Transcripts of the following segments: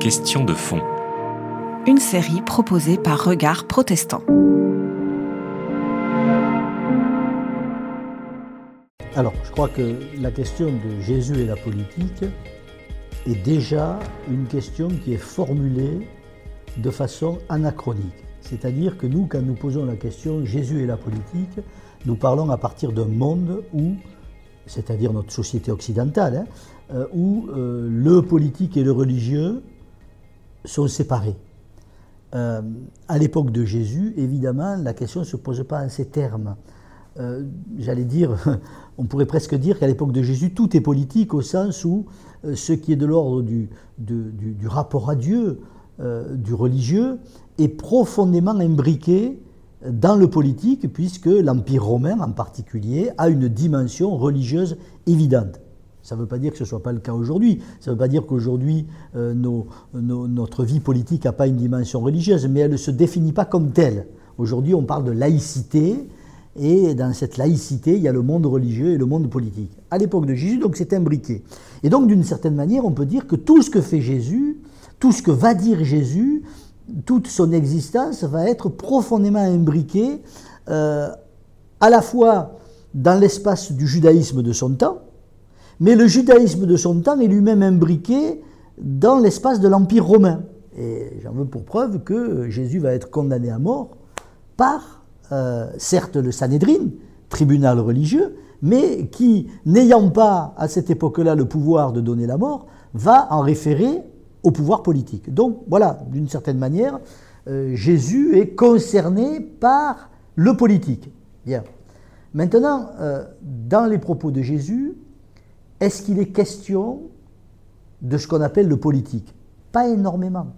Question de fond. Une série proposée par Regard Protestant. Alors, je crois que la question de Jésus et la politique est déjà une question qui est formulée de façon anachronique. C'est-à-dire que nous, quand nous posons la question Jésus et la politique, nous parlons à partir d'un monde où, c'est-à-dire notre société occidentale, hein, euh, où euh, le politique et le religieux sont séparés. Euh, à l'époque de Jésus, évidemment, la question ne se pose pas en ces termes. J'allais dire, on pourrait presque dire qu'à l'époque de Jésus, tout est politique au sens où ce qui est de l'ordre du, du, rapport à Dieu, du religieux, est profondément imbriqué dans le politique, puisque l'Empire romain en particulier a une dimension religieuse évidente. Ça ne veut pas dire que ce ne soit pas le cas aujourd'hui. Ça ne veut pas dire qu'aujourd'hui, euh, notre vie politique n'a pas une dimension religieuse, mais elle ne se définit pas comme telle. Aujourd'hui, on parle de laïcité, et dans cette laïcité, il y a le monde religieux et le monde politique. À l'époque de Jésus, donc c'est imbriqué. Et donc, d'une certaine manière, on peut dire que tout ce que fait Jésus, tout ce que va dire Jésus, toute son existence va être profondément imbriquée euh, à la fois dans l'espace du judaïsme de son temps, mais le judaïsme de son temps est lui-même imbriqué dans l'espace de l'Empire romain. Et j'en veux pour preuve que Jésus va être condamné à mort par, euh, certes, le Sanhédrin, tribunal religieux, mais qui, n'ayant pas à cette époque-là le pouvoir de donner la mort, va en référer au pouvoir politique. Donc voilà, d'une certaine manière, euh, Jésus est concerné par le politique. Bien. Maintenant, euh, dans les propos de Jésus, est-ce qu'il est question de ce qu'on appelle le politique? Pas énormément.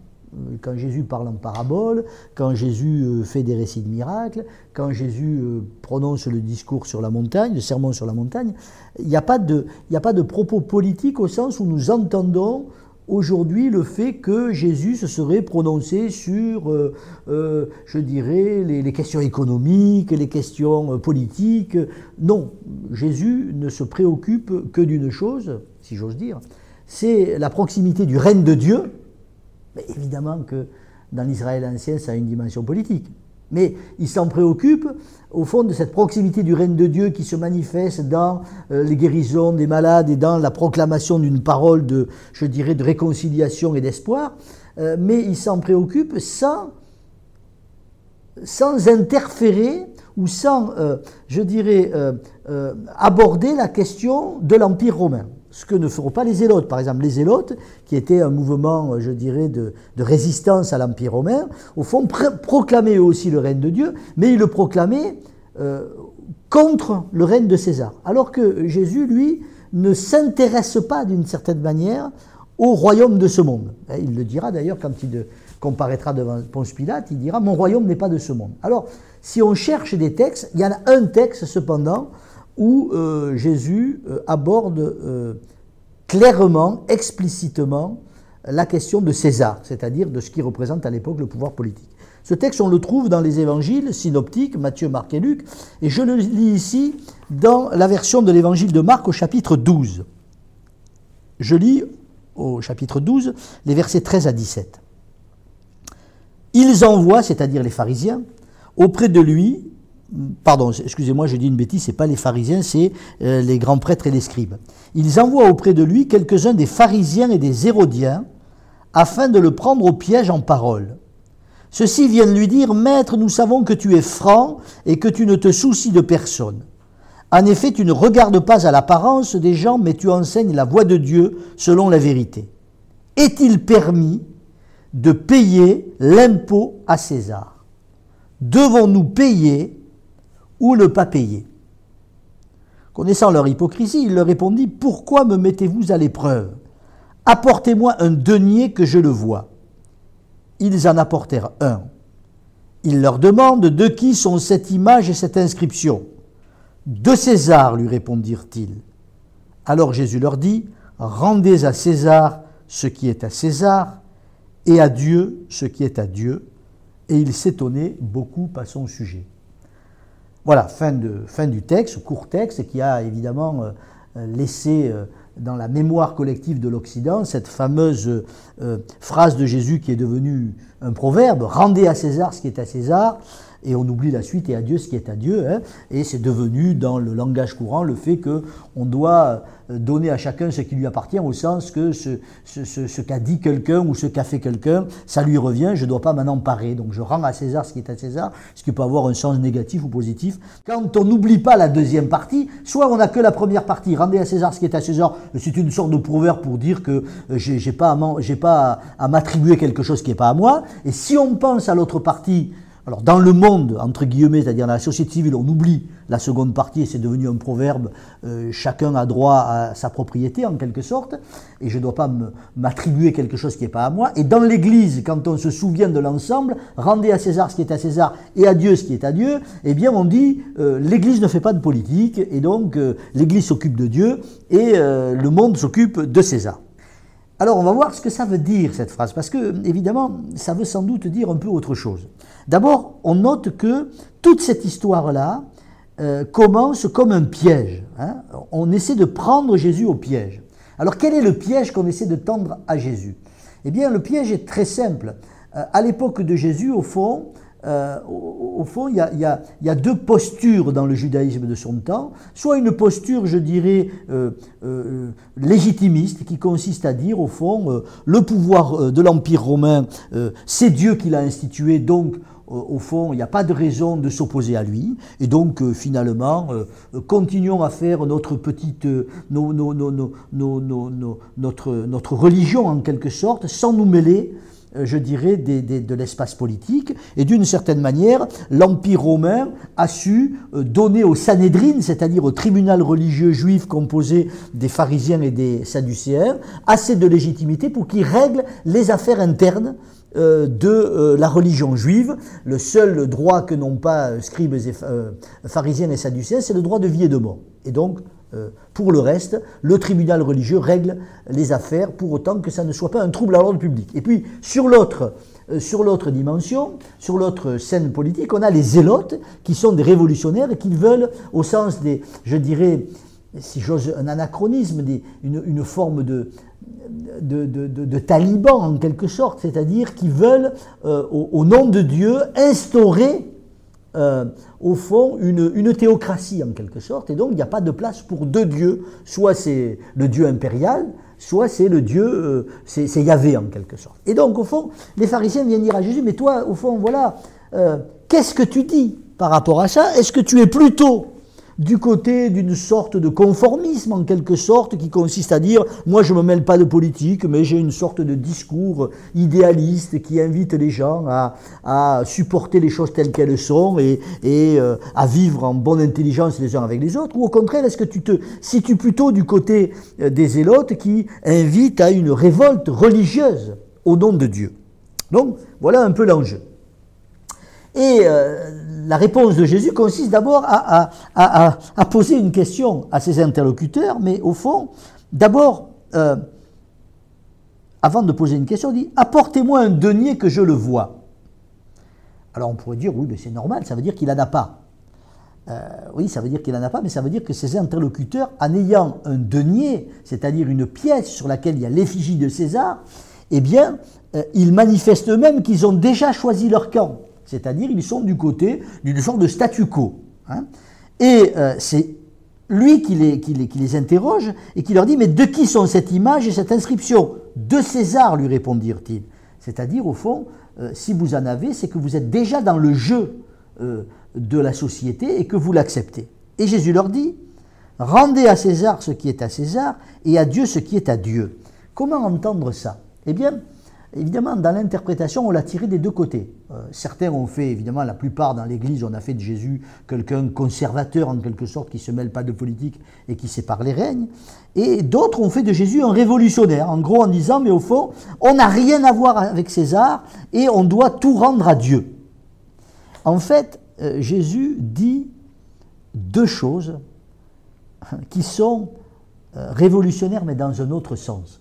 Quand Jésus parle en parabole, quand Jésus euh, fait des récits de miracles, quand Jésus prononce le discours sur la montagne, le sermon sur la montagne, il n'y a, pas de, a pas de propos politiques au sens où nous entendons aujourd'hui le fait que Jésus se serait prononcé sur, euh, euh, je dirais, les, questions économiques, les questions euh, politiques. Non, Jésus ne se préoccupe que d'une chose, si j'ose dire, c'est la proximité du règne de Dieu. Mais évidemment que dans l'Israël ancien, ça a une dimension politique. Mais il s'en préoccupe, au fond, de cette proximité du règne de Dieu qui se manifeste dans euh, les guérisons des malades et dans la proclamation d'une parole de, je dirais, de réconciliation et d'espoir. Euh, mais il s'en préoccupe sans, interférer ou sans, euh, je dirais, aborder la question de l'Empire romain ce que ne feront pas les zélotes. Par exemple, les zélotes, qui étaient un mouvement, je dirais, de, résistance à l'Empire romain, au fond, proclamaient eux aussi le règne de Dieu, mais ils le proclamaient euh, contre le règne de César. Alors que Jésus, lui, ne s'intéresse pas d'une certaine manière au royaume de ce monde. Il le dira d'ailleurs quand il comparaîtra devant Ponce Pilate, il dira Mon royaume n'est pas de ce monde. Alors, si on cherche des textes, il y en a un texte cependant où euh, Jésus euh, aborde euh, clairement, explicitement, la question de César, c'est-à-dire de ce qui représente à l'époque le pouvoir politique. Ce texte, on le trouve dans les évangiles synoptiques, Matthieu, Marc et Luc, et je le lis ici dans la version de l'évangile de Marc au chapitre 12. Je lis au chapitre 12 les versets 13 à 17. Ils envoient, c'est-à-dire les pharisiens, auprès de lui pardon, excusez-moi, je dis une bêtise, ce n'est pas les pharisiens, c'est euh, les grands prêtres et les scribes. Ils envoient auprès de lui quelques-uns des pharisiens et des hérodiens afin de le prendre au piège en parole. Ceux-ci viennent lui dire, Maître, nous savons que tu es franc et que tu ne te soucies de personne. En effet, tu ne regardes pas à l'apparence des gens, mais tu enseignes la voie de Dieu selon la vérité. Est-il permis de payer l'impôt à César? Devons-nous payer ou ne pas payer. Connaissant leur hypocrisie, il leur répondit Pourquoi me mettez-vous à l'épreuve? Apportez-moi un denier que je le vois. Ils en apportèrent un. Il leur demande De qui sont cette image et cette inscription De César, lui répondirent-ils. Alors Jésus leur dit Rendez à César ce qui est à César, et à Dieu ce qui est à Dieu. Et il s'étonnait beaucoup à son sujet. Voilà, fin, du texte, court texte, qui a évidemment euh, laissé euh, dans la mémoire collective de l'Occident cette fameuse euh, phrase de Jésus qui est devenue un proverbe, rendez à César ce qui est à César, et on oublie la suite et à Dieu ce qui est à Dieu. Hein. et c'est devenu dans le langage courant le fait qu'on doit euh, donner à chacun ce qui lui appartient au sens que ce, ce, qu'a dit quelqu'un ou ce qu'a fait quelqu'un, ça lui revient, je ne dois pas m'en emparer. Donc je rends à César ce qui est à César, ce qui peut avoir un sens négatif ou positif. Quand on n'oublie pas la deuxième partie, soit on n'a que la première partie, rendez à César ce qui est à César, c'est une sorte de proverbe pour dire que euh, j'ai pas à m'attribuer quelque chose qui n'est pas à moi. Et si on pense à l'autre partie, alors dans le monde, entre guillemets, c'est-à-dire dans la société civile, on oublie la seconde partie et c'est devenu un proverbe, euh, chacun a droit à sa propriété en quelque sorte, et je ne dois pas m'attribuer quelque chose qui n'est pas à moi. Et dans l'Église, quand on se souvient de l'ensemble, rendez à César ce qui est à César et à Dieu ce qui est à Dieu, eh bien on dit euh, l'Église ne fait pas de politique, et donc euh, l'Église s'occupe de Dieu et le monde s'occupe de César. Alors on va voir ce que ça veut dire cette phrase, parce que évidemment ça veut sans doute dire un peu autre chose. D'abord, on note que toute cette histoire-là euh, commence comme un piège. Hein. On essaie de prendre Jésus au piège. Alors quel est le piège qu'on essaie de tendre à Jésus? Eh bien le piège est très simple. Euh, à l'époque de Jésus, au fond, euh, au, fond, il y, a, deux postures dans le judaïsme de son temps. Soit une posture, je dirais, euh, euh, légitimiste, qui consiste à dire, au fond, le pouvoir de l'Empire romain, c'est Dieu qui l'a institué, donc au fond, il n'y a pas de raison de s'opposer à lui. Et donc, finalement, continuons à faire notre petite, notre, notre religion en quelque sorte, sans nous mêler je dirais, de l'espace politique. Et d'une certaine manière, l'Empire romain a su euh, donner au Sanhédrin, c'est-à-dire au tribunal religieux juif composé des pharisiens et des sadducéens, assez de légitimité pour qu'il règle les affaires internes euh, de la religion juive. Le seul droit que n'ont pas scribes et pharisiens et sadducéens, c'est le droit de vie et de mort. Et donc, euh, pour le reste, le tribunal religieux règle les affaires pour autant que ça ne soit pas un trouble à l'ordre public. Et puis, sur l'autre, euh, dimension, sur l'autre scène politique, on a les zélotes qui sont des révolutionnaires et qui veulent, au sens des, je dirais, si j'ose, un anachronisme, une, forme de, talibans en quelque sorte, c'est-à-dire qui veulent, euh, au, nom de Dieu, instaurer euh, au fond, une, théocratie en quelque sorte, et donc il n'y a pas de place pour deux dieux. Soit c'est le dieu impérial, soit c'est le dieu, euh, c'est Yahvé en quelque sorte. Et donc, au fond, les pharisiens viennent dire à Jésus, mais toi, au fond, voilà, euh, qu'est-ce que tu dis par rapport à ça? Est-ce que tu es plutôt du côté d'une sorte de conformisme en quelque sorte qui consiste à dire moi je ne me mêle pas de politique mais j'ai une sorte de discours idéaliste qui invite les gens à, supporter les choses telles qu'elles sont et, euh, à vivre en bonne intelligence les uns avec les autres. Ou au contraire est-ce que tu te situes plutôt du côté euh, des zélotes qui invitent à une révolte religieuse au nom de Dieu? Donc voilà un peu l'enjeu. Et euh, la réponse de Jésus consiste d'abord à, poser une question à ses interlocuteurs, mais au fond, d'abord, euh, avant de poser une question, il dit Apportez-moi un denier que je le vois. Alors on pourrait dire Oui, mais c'est normal, ça veut dire qu'il n'en a pas. Euh, oui, ça veut dire qu'il n'en a pas, mais ça veut dire que ses interlocuteurs, en ayant un denier, c'est-à-dire une pièce sur laquelle il y a l'effigie de César, eh bien, ils manifestent eux-mêmes qu'ils ont déjà choisi leur camp. C'est-à-dire, ils sont du côté d'une sorte de statu quo. Hein. Et euh, c'est lui qui les, interroge et qui leur dit Mais de qui sont cette image et cette inscription? De César, lui répondirent-ils. C'est-à-dire, au fond, euh, si vous en avez, c'est que vous êtes déjà dans le jeu euh, de la société et que vous l'acceptez. Et Jésus leur dit Rendez à César ce qui est à César et à Dieu ce qui est à Dieu. Comment entendre ça? Eh bien, Évidemment, dans l'interprétation, on l'a tiré des deux côtés. Euh, certains ont fait, évidemment, la plupart dans l'Église, on a fait de Jésus quelqu'un conservateur en quelque sorte, qui ne se mêle pas de politique et qui sépare les règnes. Et d'autres ont fait de Jésus un révolutionnaire, en gros en disant, mais au fond, on n'a rien à voir avec César et on doit tout rendre à Dieu. En fait, euh, Jésus dit deux choses qui sont euh, révolutionnaires, mais dans un autre sens.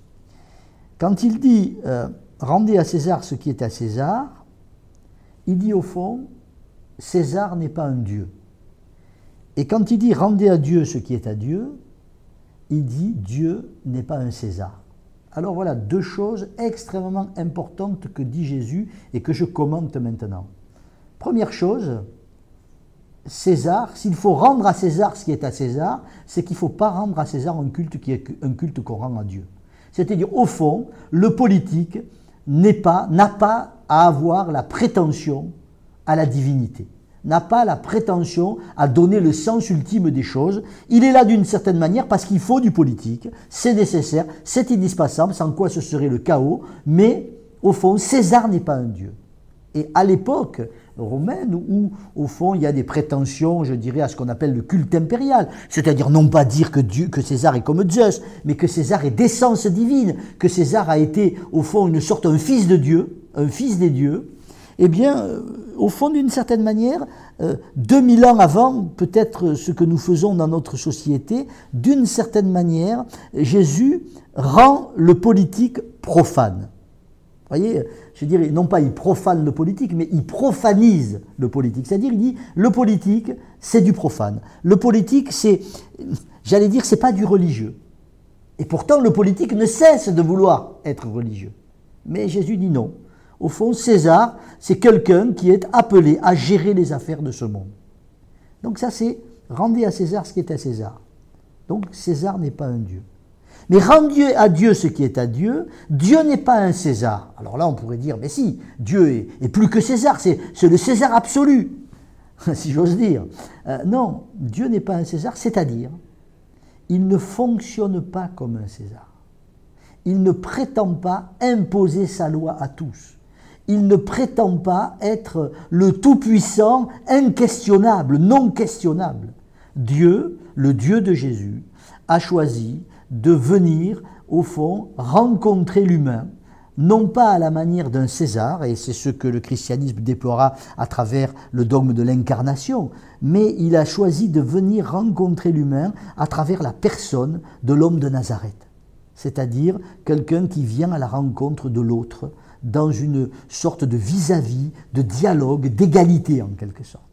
Quand il dit rendez à César ce qui est à César, il dit au fond, César n'est pas un Dieu. Et quand il dit rendez à Dieu ce qui est à Dieu, il dit Dieu n'est pas un César. Alors voilà deux choses extrêmement importantes que dit Jésus et que je commente maintenant. Première chose, César, s'il faut rendre à César ce qui est à César, c'est qu'il ne faut pas rendre à César un culte qui est un culte qu'on rend à Dieu. C'est-à-dire, au fond, le politique n'est pas, n'a pas à avoir la prétention à la divinité, n'a pas la prétention à donner le sens ultime des choses. Il est là d'une certaine manière parce qu'il faut du politique, c'est nécessaire, c'est indispensable, sans quoi ce serait le chaos, mais au fond, César n'est pas un dieu. Et à l'époque, où, au fond, il y a des prétentions, je dirais, à ce qu'on appelle le culte impérial. C'est-à-dire non pas dire que, César est comme Zeus, mais que César est d'essence divine, que César a été, au fond, une sorte, un fils de Dieu, un fils des dieux. Eh bien, euh, au fond, d'une certaine manière, 2000 euh, ans avant, peut-être ce que nous faisons dans notre société, d'une certaine manière, Jésus rend le politique profane. Vous voyez, je dirais, non pas il profane le politique, mais il profanise le politique. C'est-à-dire, il dit, le politique, c'est du profane. Le politique, c'est, j'allais dire, c'est pas du religieux. Et pourtant, le politique ne cesse de vouloir être religieux. Mais Jésus dit non. Au fond, César, c'est quelqu'un qui est appelé à gérer les affaires de ce monde. Donc ça, c'est rendez à César ce qui est à César. Donc César n'est pas un dieu. Mais rendez à Dieu ce qui est à Dieu. Dieu n'est pas un César. Alors là, on pourrait dire, mais si, Dieu est, plus que César, c'est le César absolu, si j'ose dire. Euh, non, Dieu n'est pas un César, c'est-à-dire, il ne fonctionne pas comme un César. Il ne prétend pas imposer sa loi à tous. Il ne prétend pas être le Tout-Puissant, inquestionnable, non questionnable. Dieu, le Dieu de Jésus, a choisi de venir, au fond, rencontrer l'humain, non pas à la manière d'un César, et c'est ce que le christianisme déplora à travers le dogme de l'incarnation, mais il a choisi de venir rencontrer l'humain à travers la personne de l'homme de Nazareth, c'est-à-dire quelqu'un qui vient à la rencontre de l'autre dans une sorte de vis-à-vis, de dialogue, d'égalité en quelque sorte.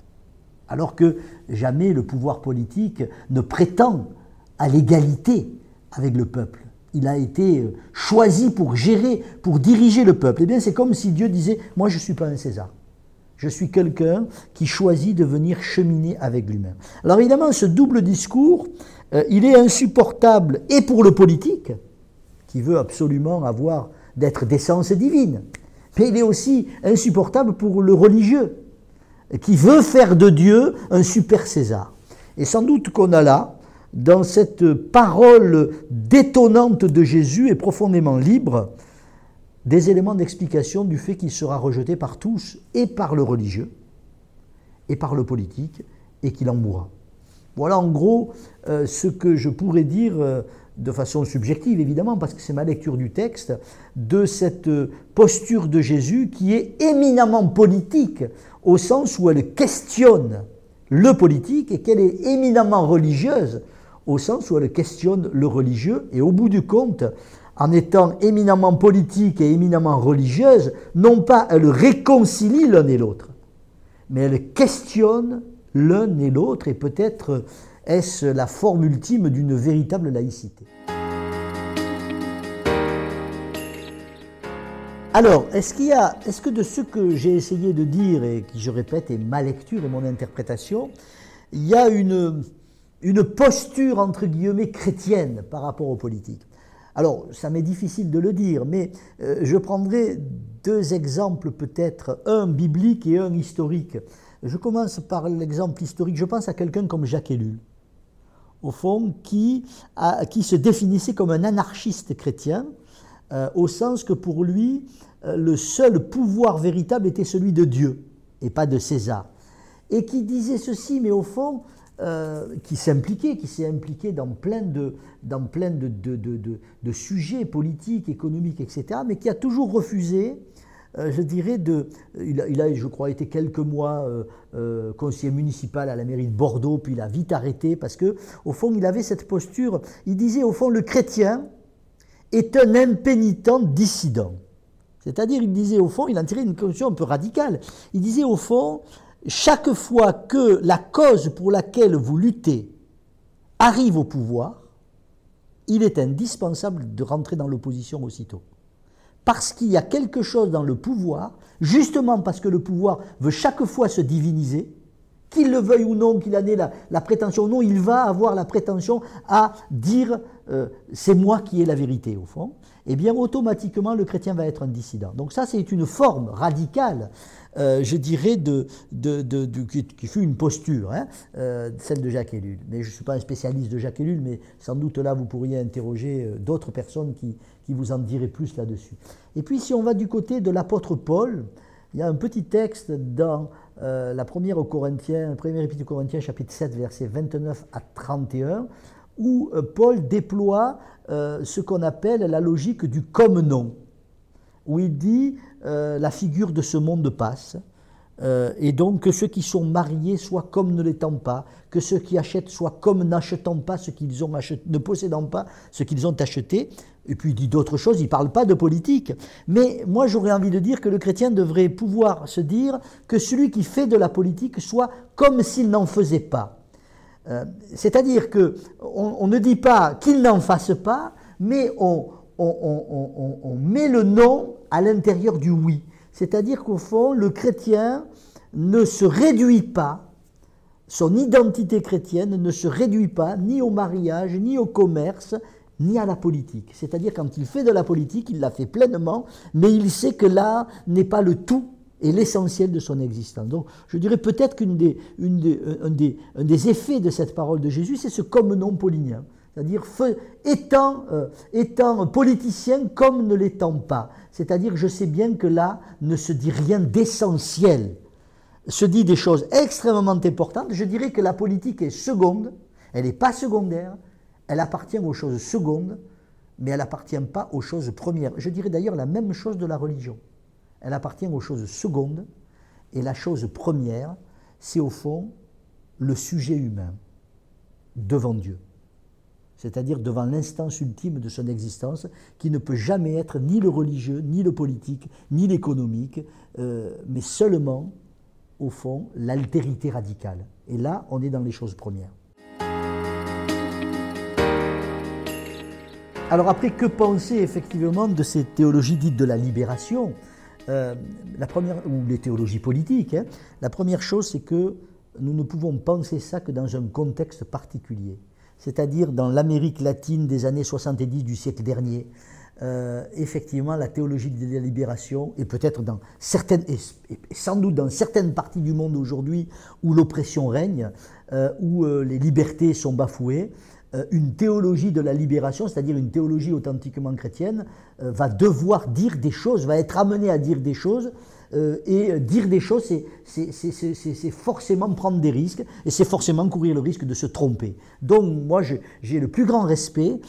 Alors que jamais le pouvoir politique ne prétend à l'égalité avec le peuple. Il a été euh, choisi pour gérer, pour diriger le peuple. Eh bien, c'est comme si Dieu disait Moi, je ne suis pas un César. Je suis quelqu'un qui choisit de venir cheminer avec lui-même. Alors, évidemment, ce double discours, euh, il est insupportable et pour le politique, qui veut absolument avoir d'être d'essence divine, mais il est aussi insupportable pour le religieux, qui veut faire de Dieu un super César. Et sans doute qu'on a là dans cette parole détonnante de Jésus et profondément libre, des éléments d'explication du fait qu'il sera rejeté par tous, et par le religieux, et par le politique, et qu'il en mourra. Voilà en gros euh, ce que je pourrais dire euh, de façon subjective, évidemment, parce que c'est ma lecture du texte, de cette posture de Jésus qui est éminemment politique, au sens où elle questionne le politique et qu'elle est éminemment religieuse, au sens où elle questionne le religieux, et au bout du compte, en étant éminemment politique et éminemment religieuse, non pas elle réconcilie l'un et l'autre, mais elle questionne l'un et l'autre, et peut-être est-ce la forme ultime d'une véritable laïcité. Alors, est-ce qu'il y a, est-ce que de ce que j'ai essayé de dire et qui, je répète, est ma lecture et mon interprétation, il y a une, une posture, entre guillemets, chrétienne par rapport aux politiques. Alors, ça m'est difficile de le dire, mais euh, je prendrai deux exemples peut-être, un biblique et un historique. Je commence par l'exemple historique. Je pense à quelqu'un comme Jacques Ellul, au fond, qui, se définissait comme un anarchiste chrétien, euh, au sens que pour lui, euh, le seul pouvoir véritable était celui de Dieu et pas de César. Et qui disait ceci, mais au fond, euh, qui s'impliquait, qui s'est impliqué dans plein, de, sujets politiques, économiques, etc., mais qui a toujours refusé, euh, je dirais, de... Il a, il a, je crois, été quelques mois euh, conseiller municipal à la mairie de Bordeaux, puis il a vite arrêté, parce que, au fond, il avait cette posture, il disait, au fond, le chrétien est un impénitent dissident. C'est-à-dire, il disait, au fond, il en tirait une conclusion un peu radicale. Il disait, au fond, chaque fois que la cause pour laquelle vous luttez arrive au pouvoir, il est indispensable de rentrer dans l'opposition aussitôt. Parce qu'il y a quelque chose dans le pouvoir, justement parce que le pouvoir veut chaque fois se diviniser, qu'il le veuille ou non, qu'il en ait la, prétention ou non, il va avoir la prétention à dire euh, c'est moi qui ai la vérité au fond. Et eh bien automatiquement le chrétien va être un dissident. Donc ça c'est une forme radicale, euh, je dirais, de, qui, fut une posture, hein, euh, celle de Jacques Ellul. Mais je ne suis pas un spécialiste de Jacques Ellul, mais sans doute là vous pourriez interroger d'autres personnes qui, vous en diraient plus là-dessus. Et puis si on va du côté de l'apôtre Paul, il y a un petit texte dans euh, la première, Corinthiens, épître aux Corinthiens, chapitre 7, versets 29 à 31, où euh, Paul déploie euh, ce qu'on appelle la logique du comme non, où il dit la figure de ce monde passe, et donc que ceux qui sont mariés soient comme ne l'étant pas, que ceux qui achètent soient comme n'achetant pas ce qu'ils ont acheté, ne possédant pas ce qu'ils ont acheté, et puis il dit d'autres choses, il ne parle pas de politique. Mais moi j'aurais envie de dire que le chrétien devrait pouvoir se dire que celui qui fait de la politique soit comme s'il n'en faisait pas. Euh, c'est-à-dire que on, ne dit pas qu'il n'en fasse pas, mais on, on met le non à l'intérieur du oui. C'est-à-dire qu'au fond, le chrétien ne se réduit pas, son identité chrétienne ne se réduit pas ni au mariage, ni au commerce, ni à la politique. C'est-à-dire quand il fait de la politique, il la fait pleinement, mais il sait que là n'est pas le tout et l'essentiel de son existence. Donc je dirais peut-être qu'un des, effets de cette parole de Jésus, c'est ce comme non paulinien. C'est-à-dire étant, euh, étant politicien comme ne l'étant pas. C'est-à-dire je sais bien que là ne se dit rien d'essentiel. Se dit des choses extrêmement importantes. Je dirais que la politique est seconde, elle n'est pas secondaire, elle appartient aux choses secondes, mais elle n'appartient pas aux choses premières. Je dirais d'ailleurs la même chose de la religion. Elle appartient aux choses secondes, et la chose première, c'est au fond le sujet humain devant Dieu. C'est-à-dire devant l'instance ultime de son existence, qui ne peut jamais être ni le religieux, ni le politique, ni l'économique, euh, mais seulement, au fond, l'altérité radicale. Et là, on est dans les choses premières. Alors après, que penser effectivement de ces théologies dites de la libération? Euh, la première, ou les théologies politiques hein. La première chose, c'est que nous ne pouvons penser ça que dans un contexte particulier, c'est-à-dire dans l'Amérique latine des années 70 du siècle dernier. Euh, effectivement, la théologie de la libération, et peut-être dans certaines, et sans doute dans certaines parties du monde aujourd'hui où l'oppression règne, euh, où les libertés sont bafouées, euh, une théologie de la libération, c'est-à-dire une théologie authentiquement chrétienne, euh, va devoir dire des choses, va être amenée à dire des choses. Euh, et dire des choses, c'est forcément prendre des risques et c'est forcément courir le risque de se tromper. Donc moi, j'ai le plus grand respect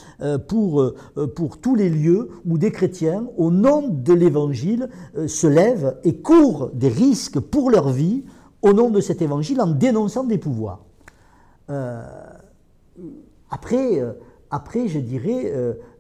pour, pour tous les lieux où des chrétiens, au nom de l'Évangile, se lèvent et courent des risques pour leur vie au nom de cet Évangile en dénonçant des pouvoirs. Après, euh, après je dirais,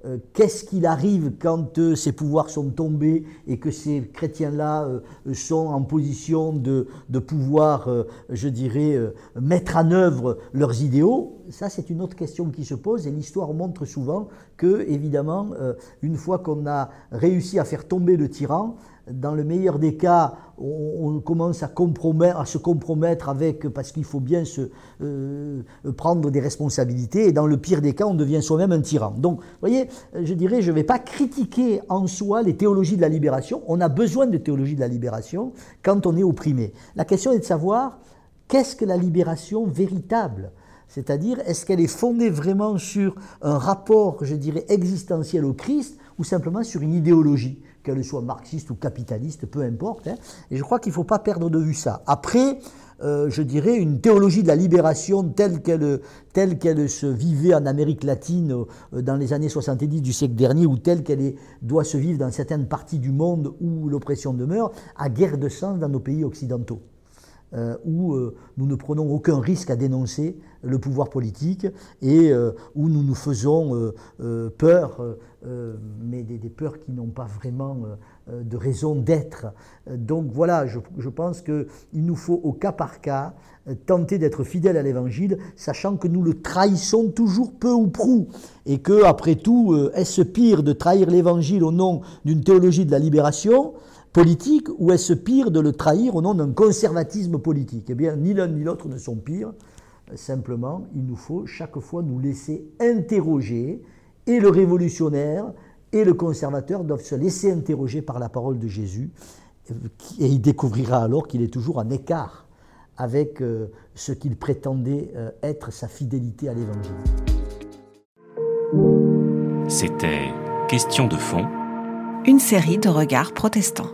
euh, euh, qu'est-ce qu'il arrive quand ces pouvoirs sont tombés et que ces chrétiens-là sont en position de, pouvoir, je dirais, mettre en œuvre leurs idéaux? Ça, c'est une autre question qui se pose et l'histoire montre souvent que, évidemment, une fois qu'on a réussi à faire tomber le tyran, dans le meilleur des cas, on, commence à, se compromettre avec, parce qu'il faut bien se, euh, prendre des responsabilités, et dans le pire des cas, on devient soi-même un tyran. Donc, voyez, je dirais, je ne vais pas critiquer en soi les théologies de la libération. On a besoin de théologie de la libération quand on est opprimé. La question est de savoir qu'est-ce que la libération véritable? C'est-à-dire, est-ce qu'elle est fondée vraiment sur un rapport, je dirais, existentiel au Christ, ou simplement sur une idéologie qu'elle soit marxiste ou capitaliste, peu importe. Hein. Et je crois qu'il ne faut pas perdre de vue ça. Après, euh, je dirais, une théologie de la libération telle qu'elle, se vivait en Amérique latine euh, dans les années 70 du siècle dernier, ou telle qu'elle doit se vivre dans certaines parties du monde où l'oppression demeure, a guère de sens dans nos pays occidentaux. euh, où nous ne prenons aucun risque à dénoncer le pouvoir politique et où nous nous faisons peur, mais des, peurs qui n'ont pas vraiment de raison d'être. Donc voilà, je, pense qu'il nous faut au cas par cas tenter d'être fidèles à l'Évangile, sachant que nous le trahissons toujours peu ou prou, et que, après tout, est-ce pire de trahir l'Évangile au nom d'une théologie de la libération politique ou est-ce pire de le trahir au nom d'un conservatisme politique? Eh bien, ni l'un ni l'autre ne sont pires. Simplement, il nous faut chaque fois nous laisser interroger et le révolutionnaire et le conservateur doivent se laisser interroger par la parole de Jésus et il découvrira alors qu'il est toujours en écart avec euh, ce qu'il prétendait euh, être sa fidélité à l'Évangile. C'était Question de fond une série de regards protestants.